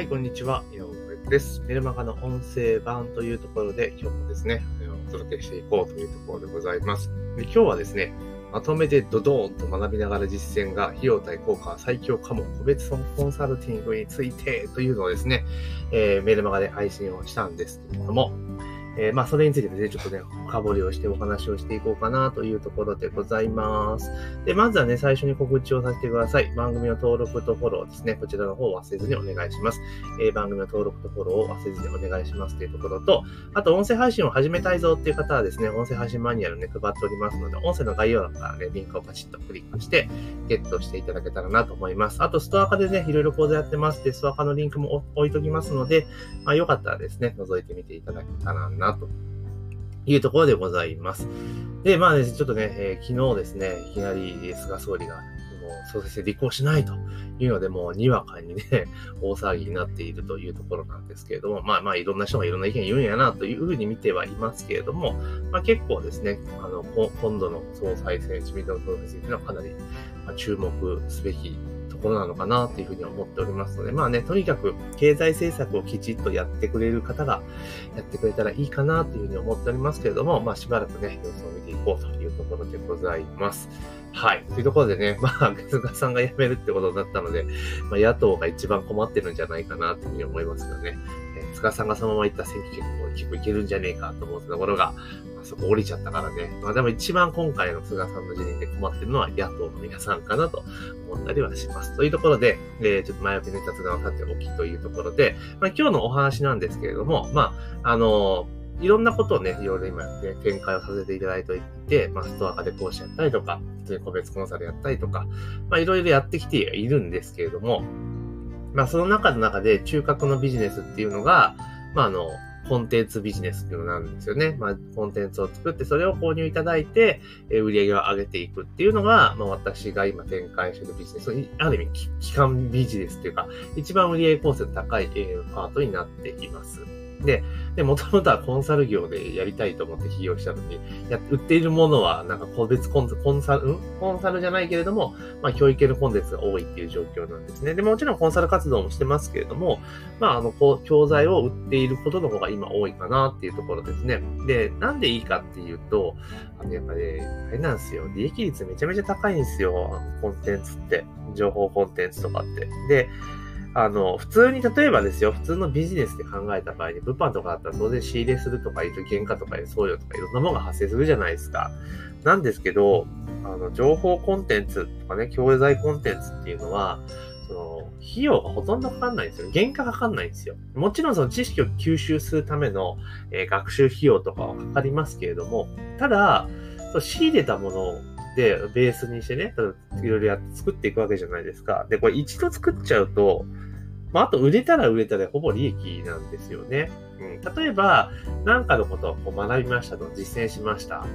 はい、こんにちは。井上です。メルマガの音声版というところで、今日もですね、お届けしていこうというところでございます。で今日はですね、まとめてドドーンと学びながら実践が費用対効果最強かも個別コンサルティングについてというのをですね、えー、メルマガで配信をしたんですけれども、えー、まあ、それについてですね、ちょっとね、深掘りをしてお話をしていこうかなというところでございます。で、まずはね、最初に告知をさせてください。番組の登録とフォローですね、こちらの方を忘れずにお願いします。えー、番組の登録とフォローを忘れずにお願いしますというところと、あと、音声配信を始めたいぞっていう方はですね、音声配信マニュアルね、配っておりますので、音声の概要欄からね、リンクをパチッとクリックして、ゲットしていただけたらなと思います。あと、ストア化でね、いろいろ講座やってますで、ストア化のリンクも置いときますので、まあ、よかったらですね、覗いてみていただけたらなというところでございます。で、まあね、ちょっとね、えー、昨日ですね、いきなり菅総理が、もう総裁選立候補しないというので、もうにわかにね、大騒ぎになっているというところなんですけれども、まあまあいろんな人がいろんな意見言うんやなというふうに見てはいますけれども、まあ結構ですね、あの、今度の総裁選、自民党の総裁選というのはかなり注目すべきところなのかなっていうふうに思っておりますので、まあね、とにかく経済政策をきちっとやってくれる方がやってくれたらいいかなというふうに思っておりますけれども、まあしばらくね、様子を見ていこうというところでございます。はい。というところでね、まあ、菅さんが辞めるってことになったので、まあ、野党が一番困ってるんじゃないかなというふうに思いますよね。え菅さんがそのまま行った選挙結構結構いけるんじゃねえかと思うところが、まあ、そこ降りちゃったからね。まあでも一番今回の菅さんの辞任で困ってるのは野党の皆さんかなと思ったりはします。というところで、えー、ちょっと前置きの雑談を立ておきというところで、まあ今日のお話なんですけれども、まあ、あのーいろんなことをね、いろいろ今ね、展開をさせていただいていて、まあ、ストア化で講師やったりとか、個別コンサルやったりとか、まあ、いろいろやってきているんですけれども、まあ、その中の中で中核のビジネスっていうのが、まあ、あの、コンテンツビジネスっていうのなんですよね。まあ、コンテンツを作って、それを購入いただいて、え売り上げを上げていくっていうのが、まあ、私が今展開しているビジネス、ある意味、基幹ビジネスっていうか、一番売り上げ構成の高い、えパートになっています。で、で、もともとはコンサル業でやりたいと思って起業したのに、や、売っているものは、なんか個別コンコンサル、ん？コンサルじゃないけれども、まあ、教育系のコンテンツが多いっていう状況なんですね。で、もちろんコンサル活動もしてますけれども、まあ、あの、こう、教材を売っていることの方が今多いかなっていうところですね。で、なんでいいかっていうと、あの、やっぱね、あれなんですよ。利益率めちゃめちゃ高いんですよ。コンテンツって。情報コンテンツとかって。で、あの、普通に、例えばですよ、普通のビジネスで考えた場合に、物販とかだったら当然仕入れするとか、原価とか送料とかいろんなものが発生するじゃないですか。なんですけど、あの、情報コンテンツとかね、教材コンテンツっていうのは、その、費用がほとんどかかんないんですよ。原価かかんないんですよ。もちろんその知識を吸収するための、えー、学習費用とかはかかりますけれども、ただ、その仕入れたものをで、ベースにしてね、いろいろやって作っていくわけじゃないですか。で、これ一度作っちゃうと、まあ、あと売れたら売れたでほぼ利益なんですよね。うん、例えば、何かのことを学びましたと、実践しました。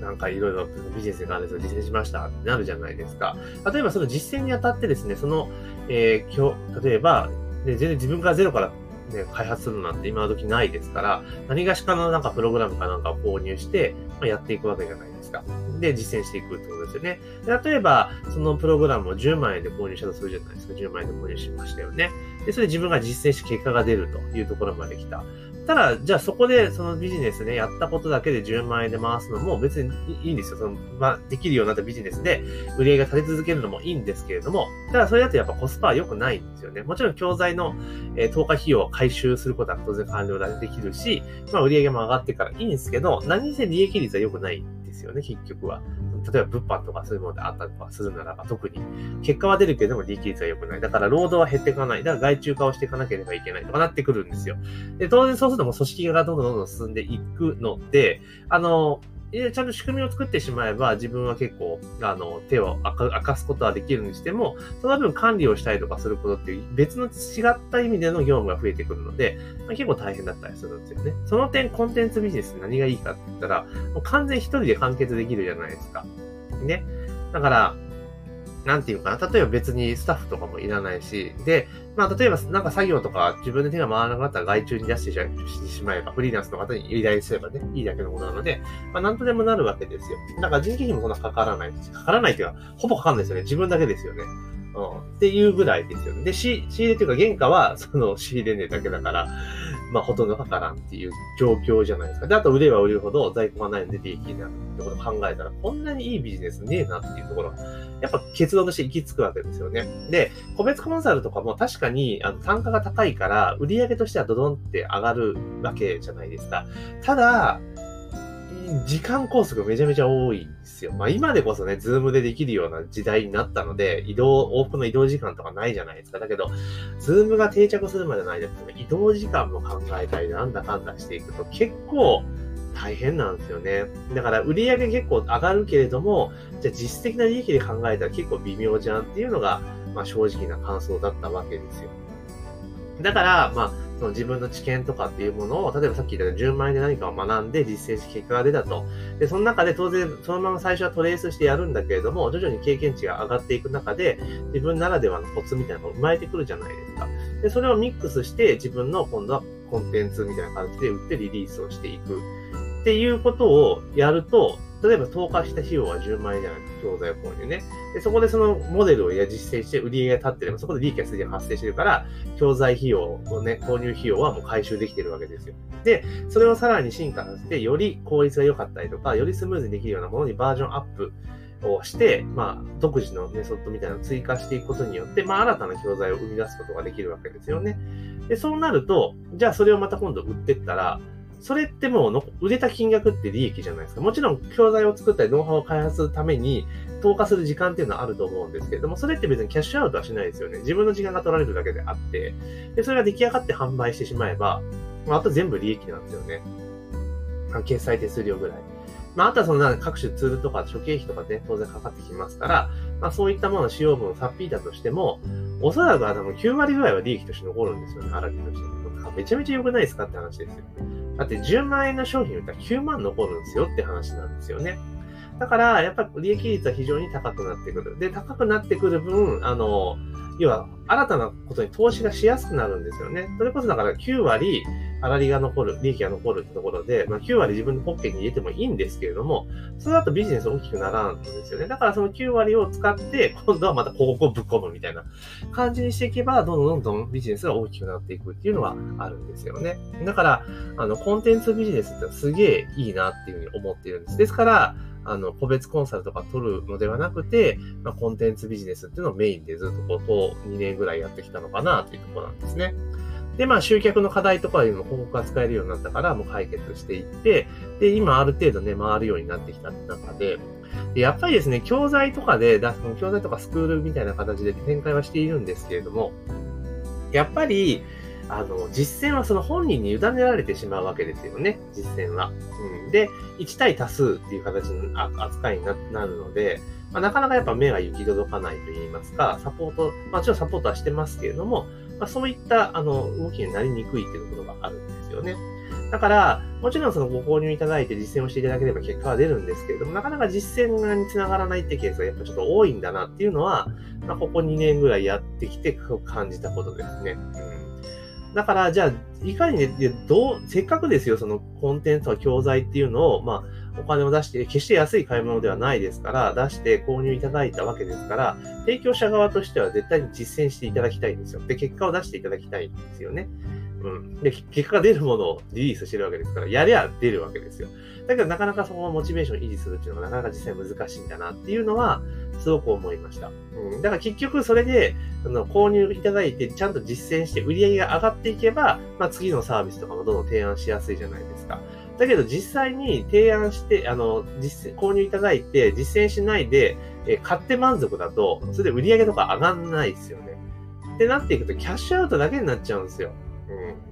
なんかいろいろビジネスがあるんです実践しましたってなるじゃないですか。例えばその実践にあたってですね、その、えー、例えば、ね、全然自分からゼロからね、開発するなんて今の時ないですから、何がしかのなんかプログラムかなんかを購入して、ま、やっていくわけじゃないですか。で、実践していくってことですよね。例えば、そのプログラムを10万円で購入したとするじゃないですか。10万円で購入しましたよね。で、それで自分が実践して結果が出るというところまで来た。ただ、じゃあそこでそのビジネスね、やったことだけで10万円で回すのも別にいいんですよ。その、まあ、できるようになったビジネスで売り上げが立て続けるのもいいんですけれども、ただそれだとやっぱコスパは良くないんですよね。もちろん教材の、えー、投下費用を回収することは当然完了だできるし、まあ売り上げも上がってからいいんですけど、何せ利益率は良くないんですよね、結局は。例えば物販とかそういうものであったりとかするならば特に。結果は出るけれども利益率は良くない。だから労働は減っていかない。だから外注化をしていかなければいけないとかなってくるんですよ。で、当然そうするともう組織がどんどんどんどん進んでいくので、あの、ちゃんと仕組みを作ってしまえば、自分は結構、あの、手を明かすことはできるにしても、その分管理をしたりとかすることっていう別の違った意味での業務が増えてくるので、まあ、結構大変だったりするんですよね。その点、コンテンツビジネス何がいいかって言ったら、もう完全一人で完結できるじゃないですか。ね。だから、なんていうかな。例えば別にスタッフとかもいらないし、で、まあ例えばなんか作業とか自分で手が回らなかったら外注に出してしまえば、フリーランスの方に依頼すればね、いいだけのことなので、まあなんとでもなるわけですよ。だから人件費もそんなかからないし、かからないっていうか、ほぼかかんないですよね。自分だけですよね。うん。っていうぐらいですよね。で、仕入れというか原価はその仕入れ値だけだから、まあほとんどかからんっていう状況じゃないですか。で、あと売れば売るほど在庫がないので利益になるってことを考えたら、こんなにいいビジネスねえなっていうところ、やっぱ結論として行き着くわけですよね。で、個別コンサルとかも確かにあの単価が高いから、売り上げとしてはドドンって上がるわけじゃないですか。ただ、時間拘束めちゃめちゃ多いんですよ。まあ今でこそね、ズームでできるような時代になったので、移動、往復の移動時間とかないじゃないですか。だけど、ズームが定着するまでの間って移動時間も考えたり、なんだかんだしていくと結構大変なんですよね。だから売り上げ結構上がるけれども、じゃあ実質的な利益で考えたら結構微妙じゃんっていうのが、まあ正直な感想だったわけですよ。だから、まあ、その自分の知見とかっていうものを、例えばさっき言ったように10万円で何かを学んで実践して結果が出たと。で、その中で当然、そのまま最初はトレースしてやるんだけれども、徐々に経験値が上がっていく中で、自分ならではのコツみたいなのが生まれてくるじゃないですか。で、それをミックスして、自分の今度はコンテンツみたいな感じで売ってリリースをしていく。っていうことをやると、例えば投下した費用は10万円じゃないか、教材購入ね。で、そこでそのモデルを実践して売り上げが立ってれば、そこで利益がすでに発生してるから、教材費用をね、購入費用はもう回収できてるわけですよ。で、それをさらに進化させて、より効率が良かったりとか、よりスムーズにできるようなものにバージョンアップをして、まあ、独自のメソッドみたいなのを追加していくことによって、まあ、新たな教材を生み出すことができるわけですよね。で、そうなると、じゃあそれをまた今度売ってったら、それってもう売れた金額って利益じゃないですか。もちろん教材を作ったりノウハウを開発するために投下する時間っていうのはあると思うんですけれども、それって別にキャッシュアウトはしないですよね。自分の時間が取られるだけであって、で、それが出来上がって販売してしまえば、まあ、あと全部利益なんですよね。決済手数料ぐらい。まあ、あとはその各種ツールとか諸経費とかね、当然かかってきますから、まあそういったものの使用分をさっぴいたとしても、おそらくあの9割ぐらいは利益として残るんですよね、荒木としてね。めちゃめちゃ良くないですかって話ですよ。だって10万円の商品売ったら9万残るんですよって話なんですよね。だから、やっぱり利益率は非常に高くなってくる。で、高くなってくる分、あの、要は、新たなことに投資がしやすくなるんですよね。それこそだから9割、粗利が残る、利益が残るってところで、まあ、9割自分のポッケに入れてもいいんですけれども、それだとビジネス大きくならんんですよね。だからその9割を使って、今度はまた広告をぶっ込むみたいな感じにしていけば、どんどんどんどんビジネスが大きくなっていくっていうのはあるんですよね。だから、あの、コンテンツビジネスってすげえいいなっていうふうに思っているんです。ですから、あの、個別コンサルとか取るのではなくて、まあ、コンテンツビジネスっていうのをメインでずっとこう、2年ぐらいやってきたのかなというところなんですね。で、まあ、集客の課題とかよりも報告が使えるようになったから、もう解決していって、で、今ある程度ね、回るようになってきた中で、でやっぱりですね、教材とかで出す、教材とかスクールみたいな形で展開はしているんですけれども、やっぱり、あの、実践はその本人に委ねられてしまうわけですよね、実践は。うん、で、1対多数っていう形の扱いになるので、まあ、なかなかやっぱ目が行き届かないと言いますか、サポート、まあ、もちろんサポートはしてますけれども、まあ、そういったあの動きになりにくいっていうことがあるんですよね。だから、もちろんそのご購入いただいて実践をしていただければ結果は出るんですけれども、なかなか実践につながらないってケースがやっぱちょっと多いんだなっていうのは、まあ、ここ2年ぐらいやってきて感じたことですね。うん、だから、じゃあ、いかにね、どう、せっかくですよ、そのコンテンツは教材っていうのを、まあ、お金を出して、決して安い買い物ではないですから、出して購入いただいたわけですから、提供者側としては絶対に実践していただきたいんですよ。で、結果を出していただきたいんですよね。うん。で、結果が出るものをリリースしてるわけですから、やりゃ出るわけですよ。だけど、なかなかそのモチベーションを維持するっていうのがなかなか実際難しいんだなっていうのは、すごく思いました。うん。だから結局それで、あの購入いただいて、ちゃんと実践して売り上げが上がっていけば、まあ次のサービスとかもどんどん提案しやすいじゃないですか。だけど実際に提案して、あの、実購入いただいて実践しないで、え買って満足だと、それで売り上げとか上がんないですよね。ってなっていくと、キャッシュアウトだけになっちゃうんですよ。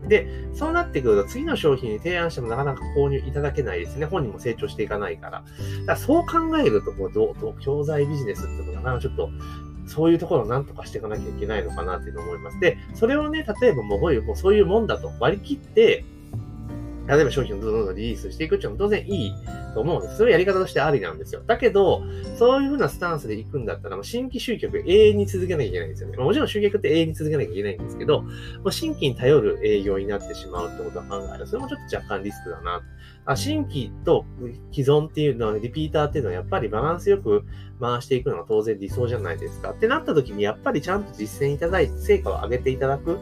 うん、で、そうなってくると、次の商品に提案してもなかなか購入いただけないですね。本人も成長していかないから。だからそう考えると、こう、どう、教材ビジネスってもなかなかちょっと、そういうところをなんとかしていかなきゃいけないのかなっていうのを思います。で、それをね、例えばもう、もうそういうもんだと割り切って、例えば商品をどんどんリリースしていくっていうのも当然いいと思うんです。それやり方としてありなんですよ。だけど、そういう風なスタンスで行くんだったら、もう新規集客永遠に続けなきゃいけないんですよね。もちろん集客って永遠に続けなきゃいけないんですけど、もう新規に頼る営業になってしまうってことを考えると、それもちょっと若干リスクだな。あ新規と既存っていうのは、リピーターっていうのはやっぱりバランスよく回していくのが当然理想じゃないですか。ってなった時に、やっぱりちゃんと実践いただいて、成果を上げていただく。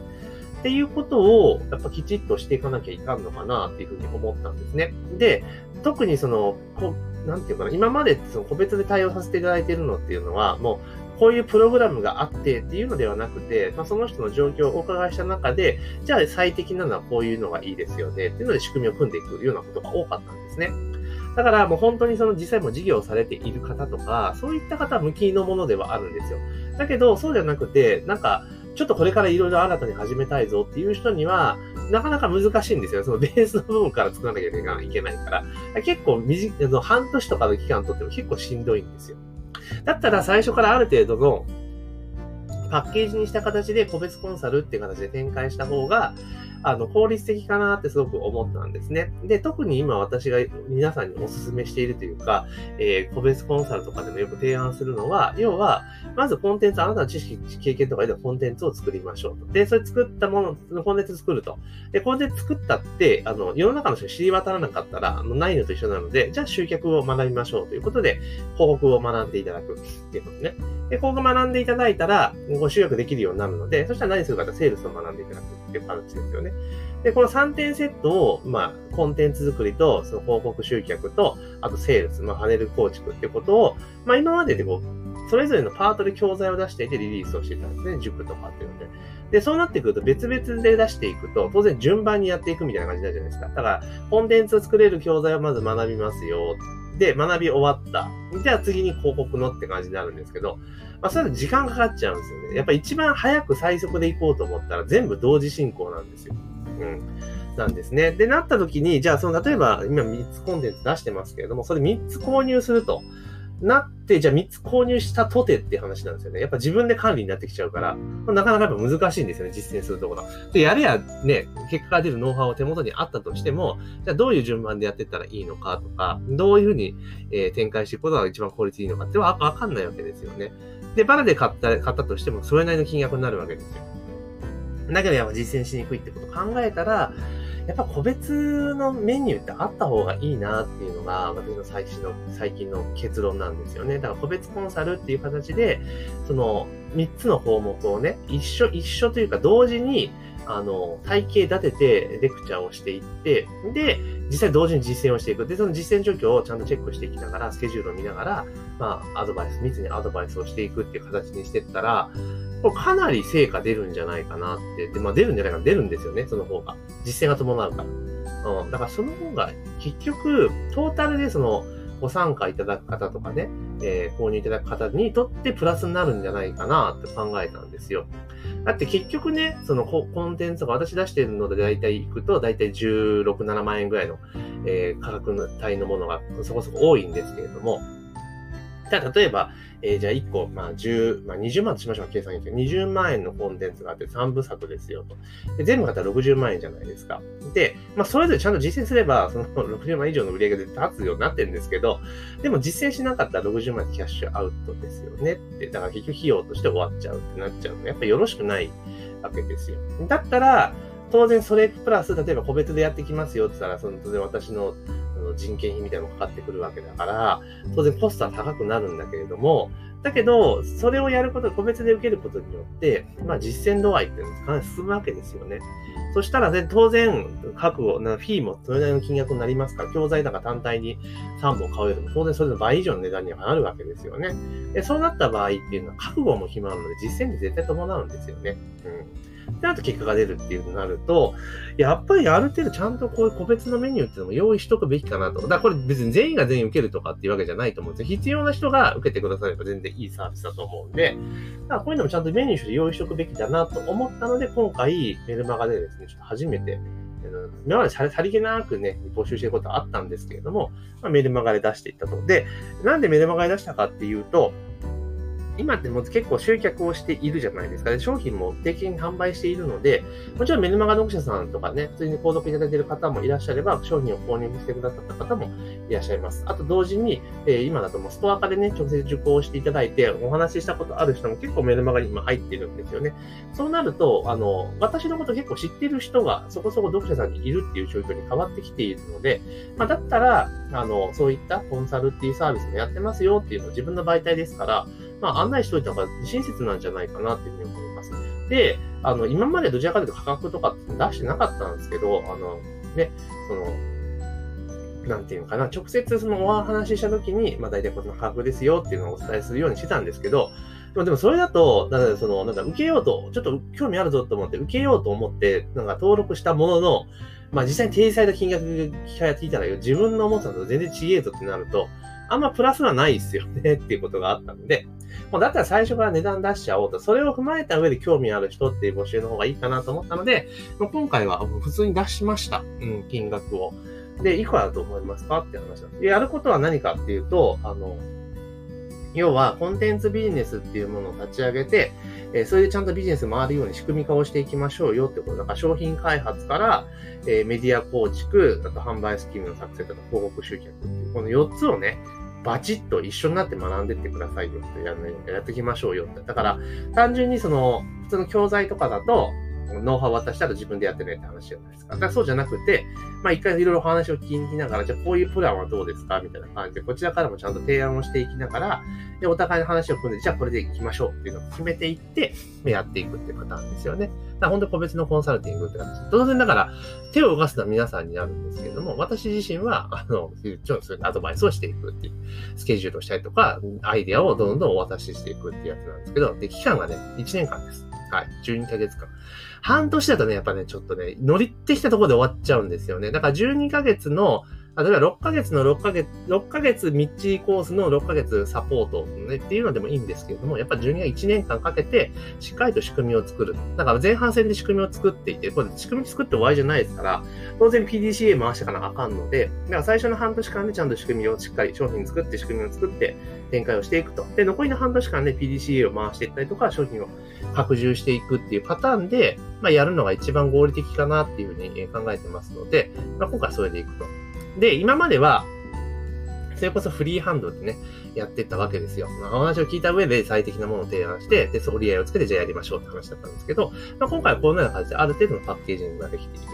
っていうことを、やっぱきちっとしていかなきゃいかんのかなっていうふうに思ったんですね。で、特にその、こなんていうかな、今までその個別で対応させていただいているのっていうのは、もう、こういうプログラムがあってっていうのではなくて、まあ、その人の状況をお伺いした中で、じゃあ最適なのはこういうのがいいですよねっていうので仕組みを組んでいくようなことが多かったんですね。だからもう本当にその実際も事業をされている方とか、そういった方は向きのものではあるんですよ。だけど、そうじゃなくて、なんか、ちょっとこれからいろいろ新たに始めたいぞっていう人には、なかなか難しいんですよ。そのベースの部分から作らなきゃいけないから。結構短い、半年とかの期間とっても結構しんどいんですよ。だったら最初からある程度のパッケージにした形で個別コンサルっていう形で展開した方が、あの、効率的かなってすごく思ったんですね。で、特に今私が皆さんにお勧めしているというか、えー、個別コンサルとかでもよく提案するのは、要は、まずコンテンツ、あなたの知識、経験とかでコンテンツを作りましょう。で、それ作ったもの、コンテンツ作ると。で、コンテンツ作ったって、あの、世の中の人が知り渡らなかったら、あのないのと一緒なので、じゃあ集客を学びましょうということで、広告を学んでいただくっていうことね。で、広告を学んでいただいたら、ご集約できるようになるので、そしたら何するかとセールスを学んでいただくっていう形ですよねね。で、この3点セットを、まあ、コンテンツ作りと、その広告集客と、あとセールス、まあ、パネル構築ってことを、まあ、今まででこう、それぞれのパートで教材を出していてリリースをしてたんですね。塾とかっていうので。で、そうなってくると別々で出していくと、当然順番にやっていくみたいな感じになるじゃないですか。だから、コンテンツを作れる教材をまず学びますよ。で、学び終わった。じゃあ次に広告のって感じになるんですけど、まあ、それ時間かかっちゃうんですよね。やっぱ一番早く最速で行こうと思ったら全部同時進行なんですよ。うん。なんですね。で、なった時に、じゃあその、例えば今3つコンテンツ出してますけれども、それ3つ購入すると。なって、じゃあ3つ購入したとてって話なんですよね。やっぱ自分で管理になってきちゃうから、なかなかやっぱ難しいんですよね、実践するところ。で、やれやね、結果が出るノウハウを手元にあったとしても、じゃあどういう順番でやってったらいいのかとか、どういうふうに、え、展開していくことが一番効率いいのかってわかんないわけですよね。で、バラで買った、買ったとしても、それなりの金額になるわけですよ。だけどやっぱ実践しにくいってことを考えたら、やっぱ個別のメニューってあった方がいいなっていうのが、私の最近の、最近の結論なんですよね。だから個別コンサルっていう形で、その3つの項目をね、一緒、一緒というか同時に、あの、体系立ててレクチャーをしていって、で、実際同時に実践をしていく。で、その実践状況をちゃんとチェックしていきながら、スケジュールを見ながら、まあ、アドバイス、密にアドバイスをしていくっていう形にしていったら、これかなり成果出るんじゃないかなって。で、まあ出るんじゃないかな、出るんですよね、その方が。実践が伴うから。うん。だからその方が、結局、トータルでその、ご参加いただく方とかね、えー、購入いただく方にとってプラスになるんじゃないかなって考えたんですよ。だって結局ね、そのコンテンツが私出してるので大体行くと大体16、7万円ぐらいの、えー、価格帯のものがそこそこ多いんですけれども、じゃあ例えば、えー、じゃあ1個、まあ10、まあ20万としましょう、計算して20万円のコンテンツがあって3部作ですよと。で全部買ったら60万円じゃないですか。で、まあそれぞれちゃんと実践すれば、その60万以上の売り上げで立つようになってるんですけど、でも実践しなかったら60万円キャッシュアウトですよねって。だから結局費用として終わっちゃうってなっちゃうのやっぱよろしくないわけですよ。だったら、当然それプラス、例えば個別でやってきますよって言ったら、その当然私の人件費みたいなのがかかってくるわけだから、当然コストは高くなるんだけれども、だけど、それをやること、個別で受けることによって、まあ実践度合いっていうのがかなり進むわけですよね。そしたら、ね、当然、覚悟、フィーもそれなりの金額になりますから、教材だから単体に3本買うよりも、当然それの倍以上の値段にはなるわけですよね。で、そうなった場合っていうのは、覚悟も決まるので、実践に絶対伴うんですよね。うん。で、あと結果が出るっていうになると、やっぱりある程度ちゃんとこういう個別のメニューっていうのも用意しとくべきかなと。だからこれ別に全員が全員受けるとかっていうわけじゃないと思うんですよ。必要な人が受けてくだされば全然いいサービスだと思うんで、だからこういうのもちゃんとメニューして用意しとくべきだなと思ったので、今回メルマガでですね、ちょっと初めて、今までさりげなくね、募集してることはあったんですけれども、まあ、メルマガで出していったと。で、なんでメルマガで出したかっていうと、今ってもう結構集客をしているじゃないですか、ね。商品も定期的に販売しているので、もちろんメルマガ読者さんとかね、普通に購読いただいている方もいらっしゃれば、商品を購入してくださった方もいらっしゃいます。あと同時に、えー、今だともうストア化でね、直接受講していただいて、お話ししたことある人も結構メルマガに今入ってるんですよね。そうなると、あの、私のこと結構知ってる人がそこそこ読者さんにいるっていう状況に変わってきているので、まあ、だったら、あの、そういったコンサルっていうサービスもやってますよっていうのを自分の媒体ですから、まあ、案内しといた方が親切なんじゃないかなっていうふうに思います。で、あの、今までどちらかというと価格とかって出してなかったんですけど、あの、ね、その、なんていうのかな、直接そのお話ししたときに、まあ大体この価格ですよっていうのをお伝えするようにしてたんですけど、でもそれだと、だからその、なんか受けようと、ちょっと興味あるぞと思って受けようと思って、なんか登録したものの、まあ実際に定裁の金額聞かれていたら自分の思ったのと全然違えぞってなると、あんまプラスはないですよねっていうことがあったので、もうだったら最初から値段出しちゃおうと、それを踏まえた上で興味ある人っていう募集の方がいいかなと思ったので、もう今回は普通に出しました。うん、金額を。で、いくらだと思いますかって話なんです。やることは何かっていうと、あの、要はコンテンツビジネスっていうものを立ち上げて、えー、それでちゃんとビジネス回るように仕組み化をしていきましょうよってこと。だから商品開発から、えー、メディア構築、あと販売スキームの作成とか広告集客っていう、この4つをね、バチッと一緒になって学んでってくださいよってやねやっていきましょうよって。だから、単純にその、普通の教材とかだと、ノウハウ渡したら自分でやってねって話じゃないですか。だからそうじゃなくて、まあ一回いろいろ話を聞きにながら、じゃあこういうプランはどうですかみたいな感じで、こちらからもちゃんと提案をしていきながら、で、お互いの話を組んで、じゃあこれで行きましょうっていうのを決めていって、やっていくっていうパターンですよね。だから本当個別のコンサルティングって形。当然だから、手を動かすのは皆さんになるんですけれども、私自身は、あの、ちょっとそういうアドバイスをしていくっていう、スケジュールをしたりとか、アイデアをどんどんお渡ししていくっていうやつなんですけど、で、期間がね、1年間です。はい。12ヶ月間。半年だとね、やっぱね、ちょっとね、乗りってきたところで終わっちゃうんですよね。だから12ヶ月の例えば6ヶ月の6ヶ月、6ヶ月みっちりコースの6ヶ月サポート、ね、っていうのでもいいんですけれども、やっぱり12が1年間かけて、しっかりと仕組みを作る。だから前半戦で仕組みを作っていて、これ仕組み作って終わりじゃないですから、当然 PDCA 回してかなあかんので、だから最初の半年間でちゃんと仕組みをしっかり商品作って仕組みを作って展開をしていくと。で、残りの半年間で PDCA を回していったりとか、商品を拡充していくっていうパターンで、まあ、やるのが一番合理的かなっていうふうに考えてますので、まあ、今回それでいくと。で、今までは、それこそフリーハンドでね、やってったわけですよ。まあ、お話を聞いた上で最適なものを提案して、で、そり合いをつけてじゃあやりましょうって話だったんですけど、まあ、今回はこのような感じである程度のパッケージングができている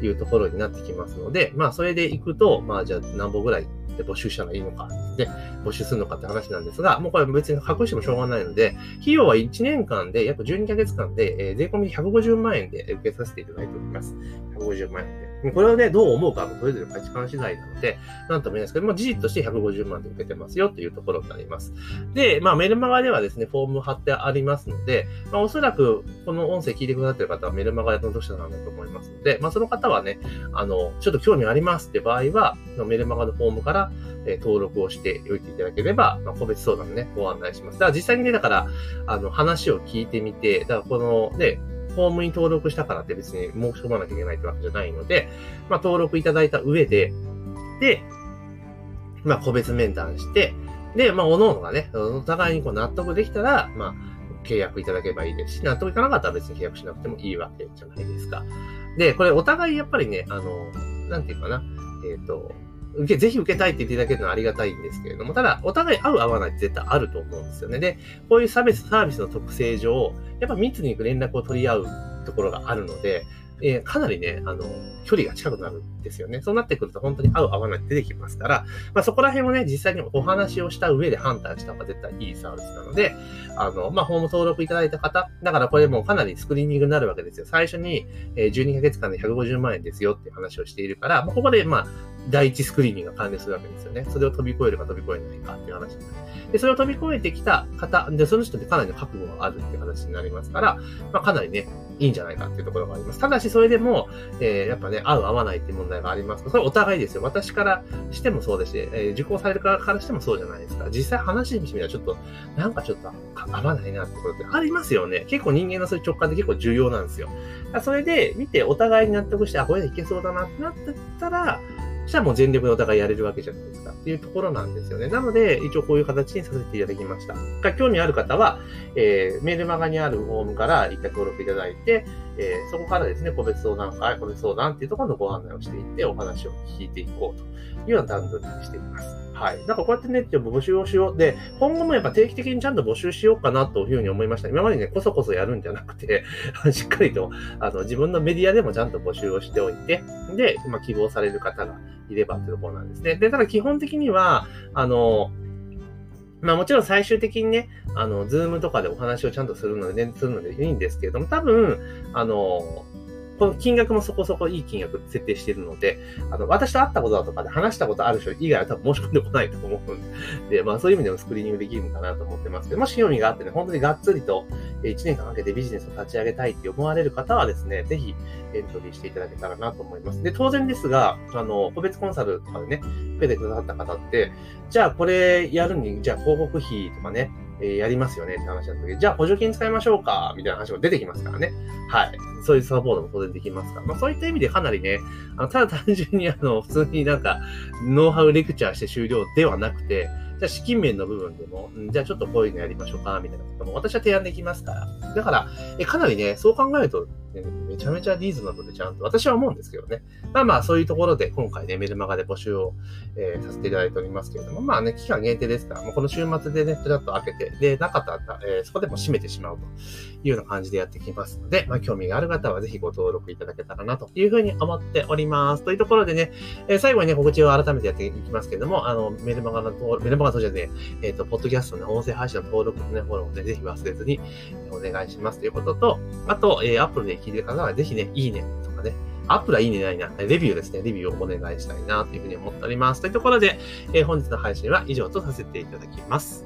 というところになってきますので、まあ、それでいくと、まあ、じゃあ何本ぐらいで募集したらいいのか、で、募集するのかって話なんですが、もうこれ別に隠してもしょうがないので、費用は1年間で、約12ヶ月間で、え、税込み150万円で受けさせていただいております。150万円で。これをね、どう思うかそれぞれ価値観次第なので、なんとも言えないですけども、事実として150万で受けてますよというところになります。で、まあ、メルマガではですね、フォーム貼ってありますので、まあ、おそらく、この音声聞いてくださってる方はメルマガの読者さんだと思いますので、まあ、その方はね、あの、ちょっと興味ありますって場合は、メルマガのフォームから、え登録をしておいていただければ、まあ、個別相談ね、ご案内します。だから実際にね、だから、あの、話を聞いてみて、だからこの、ね、フォームに登録したからって別に申し込まなきゃいけないってわけじゃないので、まあ、登録いただいた上で、で、まあ、個別面談して、で、まあ、各々がね、お互いにこう納得できたら、まあ、契約いただけばいいですし、納得いかなかったら別に契約しなくてもいいわけじゃないですか。で、これお互いやっぱりね、あの、なんていうかな、えっ、ー、と、受け、ぜひ受けたいって言っていただけるのはありがたいんですけれども、ただ、お互い合う合わないって絶対あると思うんですよね。で、こういうサービス、サービスの特性上、やっぱ密に連絡を取り合うところがあるので、えー、かなりね、あの、距離が近くなるんですよね。そうなってくると本当に合う合わないって出てきますから、まあそこら辺をね、実際にお話をした上で判断した方が絶対いいサービスなので、あの、まあ、ホーム登録いただいた方、だからこれもかなりスクリーニングになるわけですよ。最初に、え12ヶ月間で150万円ですよって話をしているから、まあ、ここで、まあ、第一スクリーニングが完了するわけですよね。それを飛び越えるか飛び越えないかっていう話になる。で、それを飛び越えてきた方、で、その人ってかなりの覚悟があるっていう話になりますから、まあ、かなりね、いいんじゃないかっていうところがあります。ただし、それでも、えー、やっぱね、合う合わないっていう問題があります。それお互いですよ。私からしてもそうですし、えー、受講される方からしてもそうじゃないですか。実際話してみたらちょっと、なんかちょっと合わないなってことってありますよね。結構人間のそういう直感って結構重要なんですよ。それで見てお互いに納得して、あ、これでいけそうだなってなってたら、そしたらもう全力でお互いやれるわけじゃないですかっていうところなんですよね。なので、一応こういう形にさせていただきました。が興味ある方は、えー、メールマガにあるフォームから一回登録いただいて、えー、そこからですね、個別相談会、個別相談っていうところのご案内をしていって、お話を聞いていこうというような段取りにしています。はい。なんかこうやってね、募集をしよう。で、今後もやっぱ定期的にちゃんと募集しようかなというふうに思いました。今までね、こそこそやるんじゃなくて、しっかりと、あの、自分のメディアでもちゃんと募集をしておいて、で、まあ、希望される方がいればっていうところなんですね。で、ただ基本的には、あの、まあもちろん最終的にね、あの、ズームとかでお話をちゃんとするので、ね、するのでいいんですけれども、多分、あの、この金額もそこそこいい金額設定しているので、あの、私と会ったことだとかで話したことある人以外は多分申し込んでこないと思うんで、まあそういう意味でもスクリーニングできるのかなと思ってますけど、もし興味があってね、本当にがっつりと1年間かけてビジネスを立ち上げたいって思われる方はですね、ぜひエントリーしていただけたらなと思います。で、当然ですが、あの、個別コンサルとかでね、受けてくださった方って、じゃあこれやるに、じゃあ広告費とかね、え、やりますよねって話だったけど、じゃあ補助金使いましょうかみたいな話も出てきますからね。はい。そういうサポートも当然できますから。まあそういった意味でかなりね、あのただ単純にあの、普通になんか、ノウハウレクチャーして終了ではなくて、じゃあ資金面の部分でも、じゃあちょっとこういうのやりましょうか、みたいなことも私は提案できますから。だから、えかなりね、そう考えると、めちゃめちゃリーズナブルでちゃんと、私は思うんですけどね。まあまあ、そういうところで今回ね、メルマガで募集を、えー、させていただいておりますけれども、まあね、期間限定ですから、もうこの週末でね、ちらっと開けて、で、なかったら、えー、そこでも閉めてしまうというような感じでやってきますので、まあ、興味がある方はぜひご登録いただけたらなというふうに思っております。というところでね、えー、最後にね、告知を改めてやっていきますけれども、あの、メルマガの、メルマガとじゃね、えっ、ー、と、ポッドキャストの音声配信の登録とね、フォローでぜひ忘れずにお願いしますということと、あと、えー、アップルで聞いてる方はぜひね、いいねとかね、アップルはいいねないな。レビューですね。レビューをお願いしたいなというふうに思っております。というところで、えー、本日の配信は以上とさせていただきます。